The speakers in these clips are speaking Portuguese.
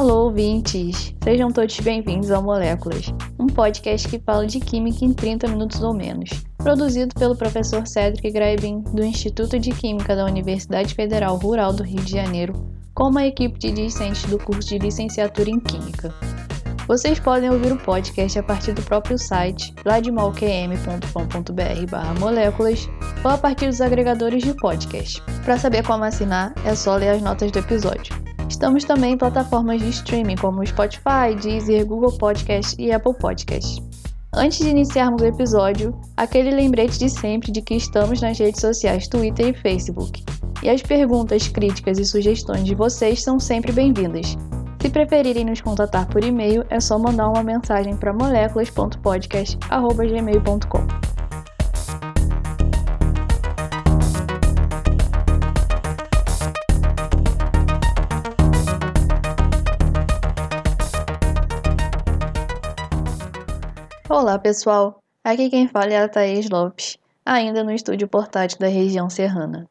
Alô, ouvintes! Sejam todos bem-vindos ao Moléculas, um podcast que fala de química em 30 minutos ou menos. Produzido pelo professor Cedric Graibin, do Instituto de Química da Universidade Federal Rural do Rio de Janeiro, com uma equipe de discentes do curso de licenciatura em Química. Vocês podem ouvir o podcast a partir do próprio site ladmolqm.com.br moléculas ou a partir dos agregadores de podcast. Para saber como assinar, é só ler as notas do episódio. Estamos também em plataformas de streaming como Spotify, Deezer, Google Podcast e Apple Podcast. Antes de iniciarmos o episódio, aquele lembrete de sempre de que estamos nas redes sociais Twitter e Facebook. E as perguntas, críticas e sugestões de vocês são sempre bem-vindas. Se preferirem nos contatar por e-mail, é só mandar uma mensagem para moléculas.podcast.gmail.com. Olá pessoal, aqui quem fala é a Thaís Lopes, ainda no estúdio portátil da região serrana.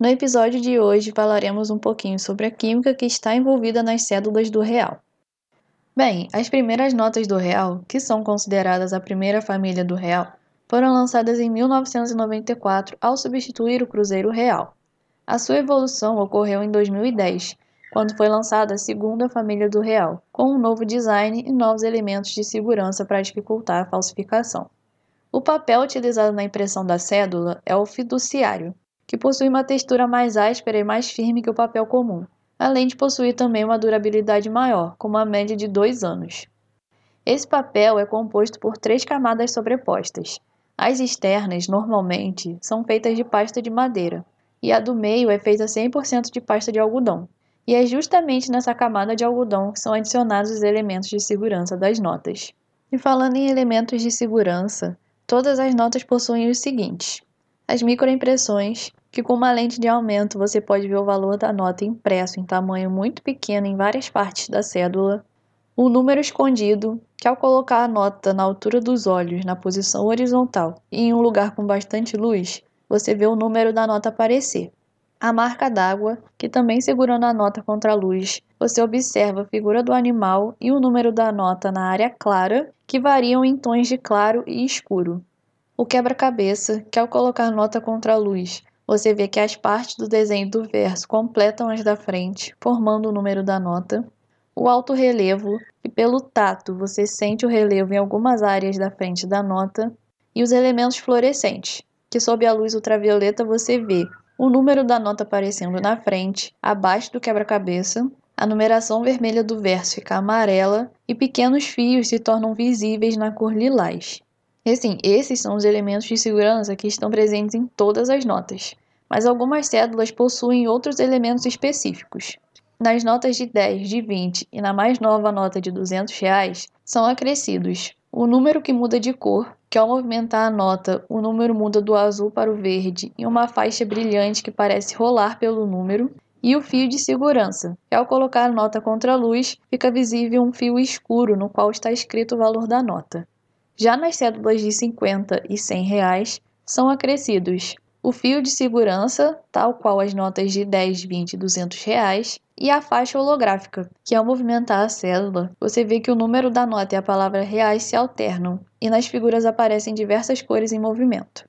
No episódio de hoje falaremos um pouquinho sobre a química que está envolvida nas cédulas do real. Bem, as primeiras notas do real, que são consideradas a primeira família do real, foram lançadas em 1994 ao substituir o Cruzeiro Real. A sua evolução ocorreu em 2010, quando foi lançada a segunda família do real, com um novo design e novos elementos de segurança para dificultar a falsificação. O papel utilizado na impressão da cédula é o fiduciário, que possui uma textura mais áspera e mais firme que o papel comum, além de possuir também uma durabilidade maior, com uma média de dois anos. Esse papel é composto por três camadas sobrepostas. As externas, normalmente, são feitas de pasta de madeira, e a do meio é feita 100% de pasta de algodão, e é justamente nessa camada de algodão que são adicionados os elementos de segurança das notas. E falando em elementos de segurança, todas as notas possuem os seguintes: as microimpressões, que com uma lente de aumento você pode ver o valor da nota impresso em tamanho muito pequeno em várias partes da cédula, o número escondido, que ao colocar a nota na altura dos olhos, na posição horizontal e em um lugar com bastante luz, você vê o número da nota aparecer a marca d'água, que também segurando a nota contra a luz, você observa a figura do animal e o número da nota na área clara, que variam em tons de claro e escuro. O quebra-cabeça, que ao colocar nota contra a luz, você vê que as partes do desenho do verso completam as da frente, formando o número da nota. O alto relevo, que pelo tato você sente o relevo em algumas áreas da frente da nota. E os elementos fluorescentes, que sob a luz ultravioleta você vê o número da nota aparecendo na frente, abaixo do quebra-cabeça, a numeração vermelha do verso fica amarela e pequenos fios se tornam visíveis na cor lilás. E assim, esses são os elementos de segurança que estão presentes em todas as notas, mas algumas cédulas possuem outros elementos específicos. Nas notas de 10, de 20 e na mais nova nota de 200 reais, são acrescidos o número que muda de cor, que ao movimentar a nota, o número muda do azul para o verde em uma faixa brilhante que parece rolar pelo número, e o fio de segurança, que ao colocar a nota contra a luz, fica visível um fio escuro no qual está escrito o valor da nota. Já nas cédulas de 50 e 100 reais, são acrescidos o fio de segurança, tal qual as notas de 10, 20 e 200 reais, e a faixa holográfica, que ao movimentar a célula, você vê que o número da nota e a palavra reais se alternam, e nas figuras aparecem diversas cores em movimento.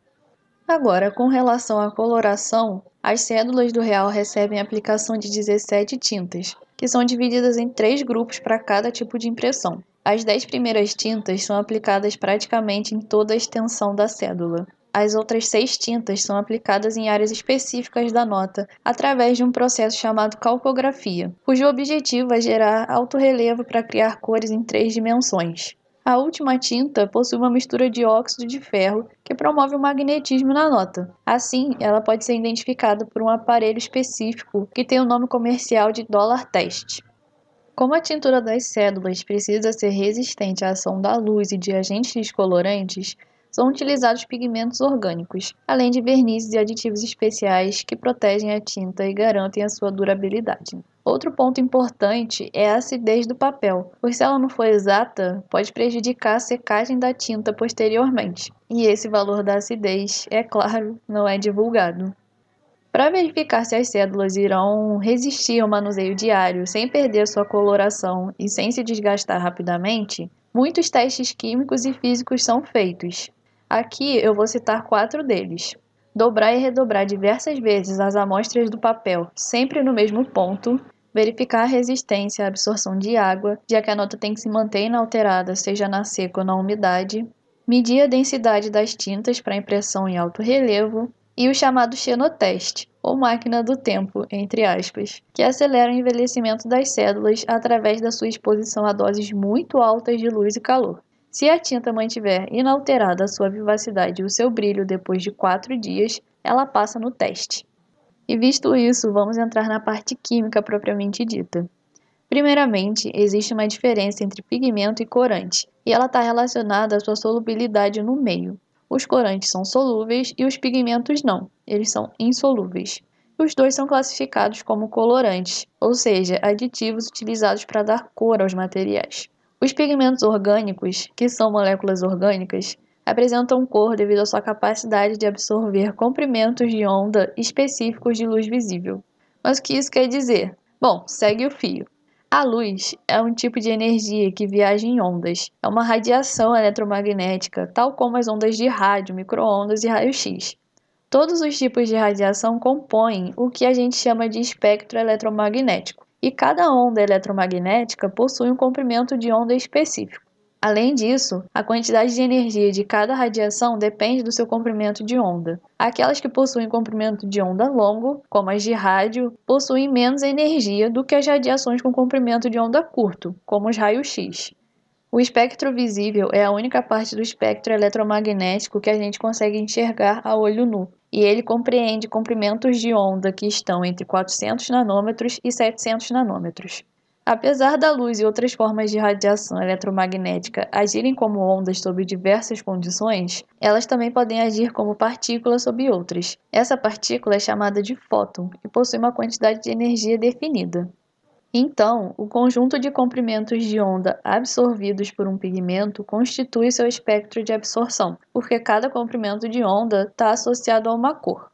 Agora, com relação à coloração, as cédulas do real recebem a aplicação de 17 tintas, que são divididas em três grupos para cada tipo de impressão. As 10 primeiras tintas são aplicadas praticamente em toda a extensão da cédula. As outras seis tintas são aplicadas em áreas específicas da nota através de um processo chamado calcografia, cujo objetivo é gerar alto relevo para criar cores em três dimensões. A última tinta possui uma mistura de óxido de ferro que promove o magnetismo na nota. Assim, ela pode ser identificada por um aparelho específico que tem o nome comercial de dólar teste. Como a tintura das cédulas precisa ser resistente à ação da luz e de agentes descolorantes, são utilizados pigmentos orgânicos, além de vernizes e aditivos especiais que protegem a tinta e garantem a sua durabilidade. Outro ponto importante é a acidez do papel, pois se ela não for exata, pode prejudicar a secagem da tinta posteriormente. E esse valor da acidez, é claro, não é divulgado. Para verificar se as células irão resistir ao manuseio diário sem perder sua coloração e sem se desgastar rapidamente, muitos testes químicos e físicos são feitos. Aqui eu vou citar quatro deles. Dobrar e redobrar diversas vezes as amostras do papel, sempre no mesmo ponto, verificar a resistência à absorção de água, já que a nota tem que se manter inalterada, seja na seca ou na umidade, medir a densidade das tintas para impressão em alto relevo, e o chamado xenoteste, ou máquina do tempo, entre aspas, que acelera o envelhecimento das células através da sua exposição a doses muito altas de luz e calor. Se a tinta mantiver inalterada a sua vivacidade e o seu brilho depois de 4 dias, ela passa no teste. E visto isso, vamos entrar na parte química propriamente dita. Primeiramente, existe uma diferença entre pigmento e corante, e ela está relacionada à sua solubilidade no meio. Os corantes são solúveis e os pigmentos não, eles são insolúveis. Os dois são classificados como colorantes, ou seja, aditivos utilizados para dar cor aos materiais. Os pigmentos orgânicos, que são moléculas orgânicas, apresentam cor devido à sua capacidade de absorver comprimentos de onda específicos de luz visível. Mas o que isso quer dizer? Bom, segue o fio. A luz é um tipo de energia que viaja em ondas. É uma radiação eletromagnética, tal como as ondas de rádio, microondas e raio-x. Todos os tipos de radiação compõem o que a gente chama de espectro eletromagnético, e cada onda eletromagnética possui um comprimento de onda específico. Além disso, a quantidade de energia de cada radiação depende do seu comprimento de onda. Aquelas que possuem comprimento de onda longo, como as de rádio, possuem menos energia do que as radiações com comprimento de onda curto, como os raios-x. O espectro visível é a única parte do espectro eletromagnético que a gente consegue enxergar a olho nu, e ele compreende comprimentos de onda que estão entre 400 nanômetros e 700 nanômetros. Apesar da luz e outras formas de radiação eletromagnética agirem como ondas sob diversas condições, elas também podem agir como partículas sob outras. Essa partícula é chamada de fóton e possui uma quantidade de energia definida. Então, o conjunto de comprimentos de onda absorvidos por um pigmento constitui seu espectro de absorção, porque cada comprimento de onda está associado a uma cor.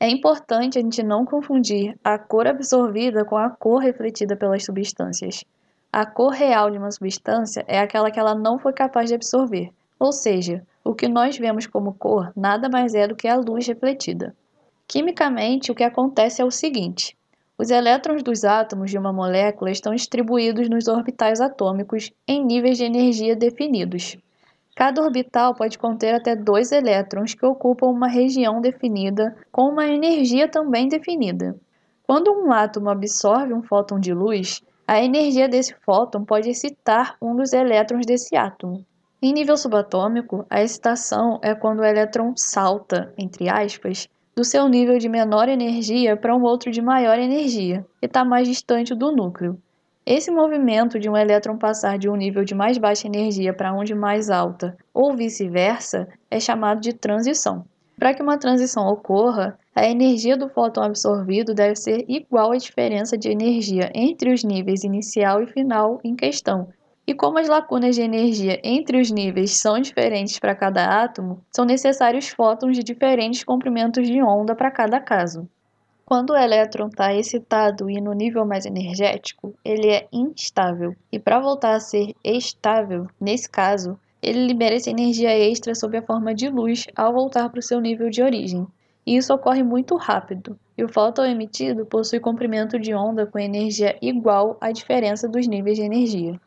É importante a gente não confundir a cor absorvida com a cor refletida pelas substâncias. A cor real de uma substância é aquela que ela não foi capaz de absorver, ou seja, o que nós vemos como cor nada mais é do que a luz refletida. Quimicamente, o que acontece é o seguinte: os elétrons dos átomos de uma molécula estão distribuídos nos orbitais atômicos em níveis de energia definidos. Cada orbital pode conter até dois elétrons que ocupam uma região definida com uma energia também definida. Quando um átomo absorve um fóton de luz, a energia desse fóton pode excitar um dos elétrons desse átomo. Em nível subatômico, a excitação é quando o elétron salta, entre aspas, do seu nível de menor energia para um outro de maior energia, e está mais distante do núcleo. Esse movimento de um elétron passar de um nível de mais baixa energia para um de mais alta, ou vice-versa, é chamado de transição. Para que uma transição ocorra, a energia do fóton absorvido deve ser igual à diferença de energia entre os níveis inicial e final em questão. E como as lacunas de energia entre os níveis são diferentes para cada átomo, são necessários fótons de diferentes comprimentos de onda para cada caso. Quando o elétron está excitado e no nível mais energético, ele é instável. E para voltar a ser estável, nesse caso, ele libera essa energia extra sob a forma de luz ao voltar para o seu nível de origem. E isso ocorre muito rápido, e o fóton emitido possui comprimento de onda com energia igual à diferença dos níveis de energia.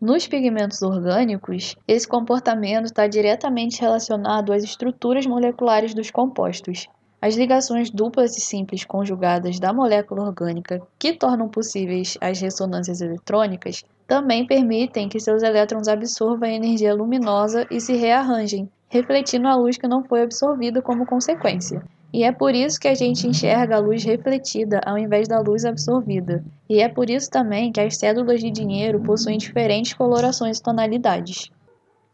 Nos pigmentos orgânicos, esse comportamento está diretamente relacionado às estruturas moleculares dos compostos, as ligações duplas e simples conjugadas da molécula orgânica, que tornam possíveis as ressonâncias eletrônicas, também permitem que seus elétrons absorvam a energia luminosa e se rearranjem, refletindo a luz que não foi absorvida como consequência. E é por isso que a gente enxerga a luz refletida ao invés da luz absorvida. E é por isso também que as cédulas de dinheiro possuem diferentes colorações e tonalidades.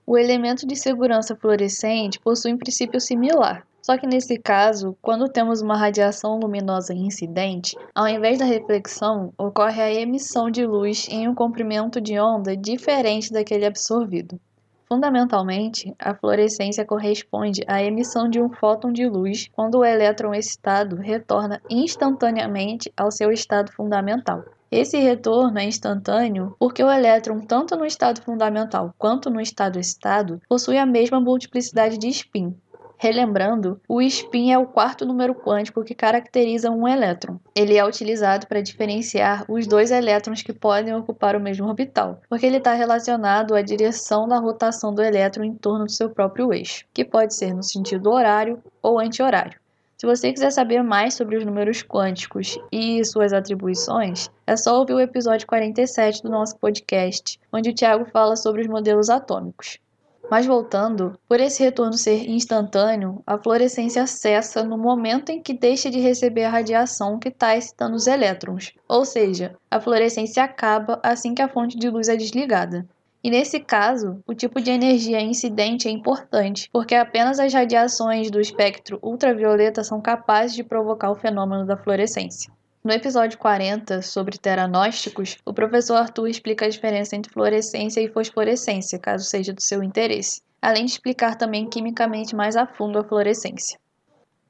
O elemento de segurança fluorescente possui um princípio similar, só que nesse caso, quando temos uma radiação luminosa incidente, ao invés da reflexão, ocorre a emissão de luz em um comprimento de onda diferente daquele absorvido. Fundamentalmente, a fluorescência corresponde à emissão de um fóton de luz quando o elétron excitado retorna instantaneamente ao seu estado fundamental. Esse retorno é instantâneo porque o elétron, tanto no estado fundamental quanto no estado excitado, possui a mesma multiplicidade de spin, Relembrando, o spin é o quarto número quântico que caracteriza um elétron. Ele é utilizado para diferenciar os dois elétrons que podem ocupar o mesmo orbital, porque ele está relacionado à direção da rotação do elétron em torno do seu próprio eixo, que pode ser no sentido horário ou anti-horário. Se você quiser saber mais sobre os números quânticos e suas atribuições, é só ouvir o episódio 47 do nosso podcast, onde o Tiago fala sobre os modelos atômicos. Mas voltando, por esse retorno ser instantâneo, a fluorescência cessa no momento em que deixa de receber a radiação que está excitando os elétrons, ou seja, a fluorescência acaba assim que a fonte de luz é desligada. E nesse caso, o tipo de energia incidente é importante, porque apenas as radiações do espectro ultravioleta são capazes de provocar o fenômeno da fluorescência. No episódio 40, sobre teranósticos, o professor Arthur explica a diferença entre fluorescência e fosforescência, caso seja do seu interesse, além de explicar também quimicamente mais a fundo a fluorescência.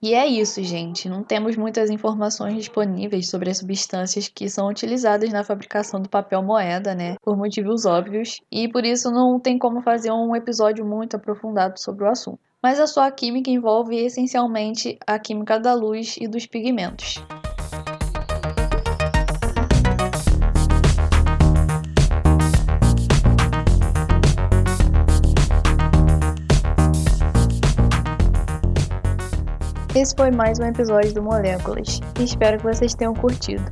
E é isso, gente. Não temos muitas informações disponíveis sobre as substâncias que são utilizadas na fabricação do papel moeda, né? Por motivos óbvios, e por isso não tem como fazer um episódio muito aprofundado sobre o assunto. Mas a sua química envolve essencialmente a química da luz e dos pigmentos. Esse foi mais um episódio do Moléculas. Espero que vocês tenham curtido.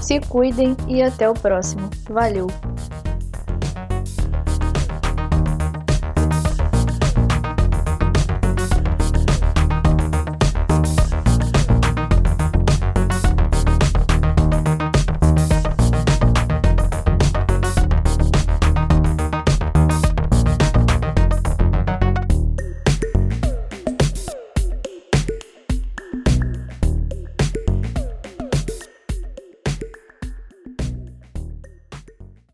Se cuidem e até o próximo. Valeu!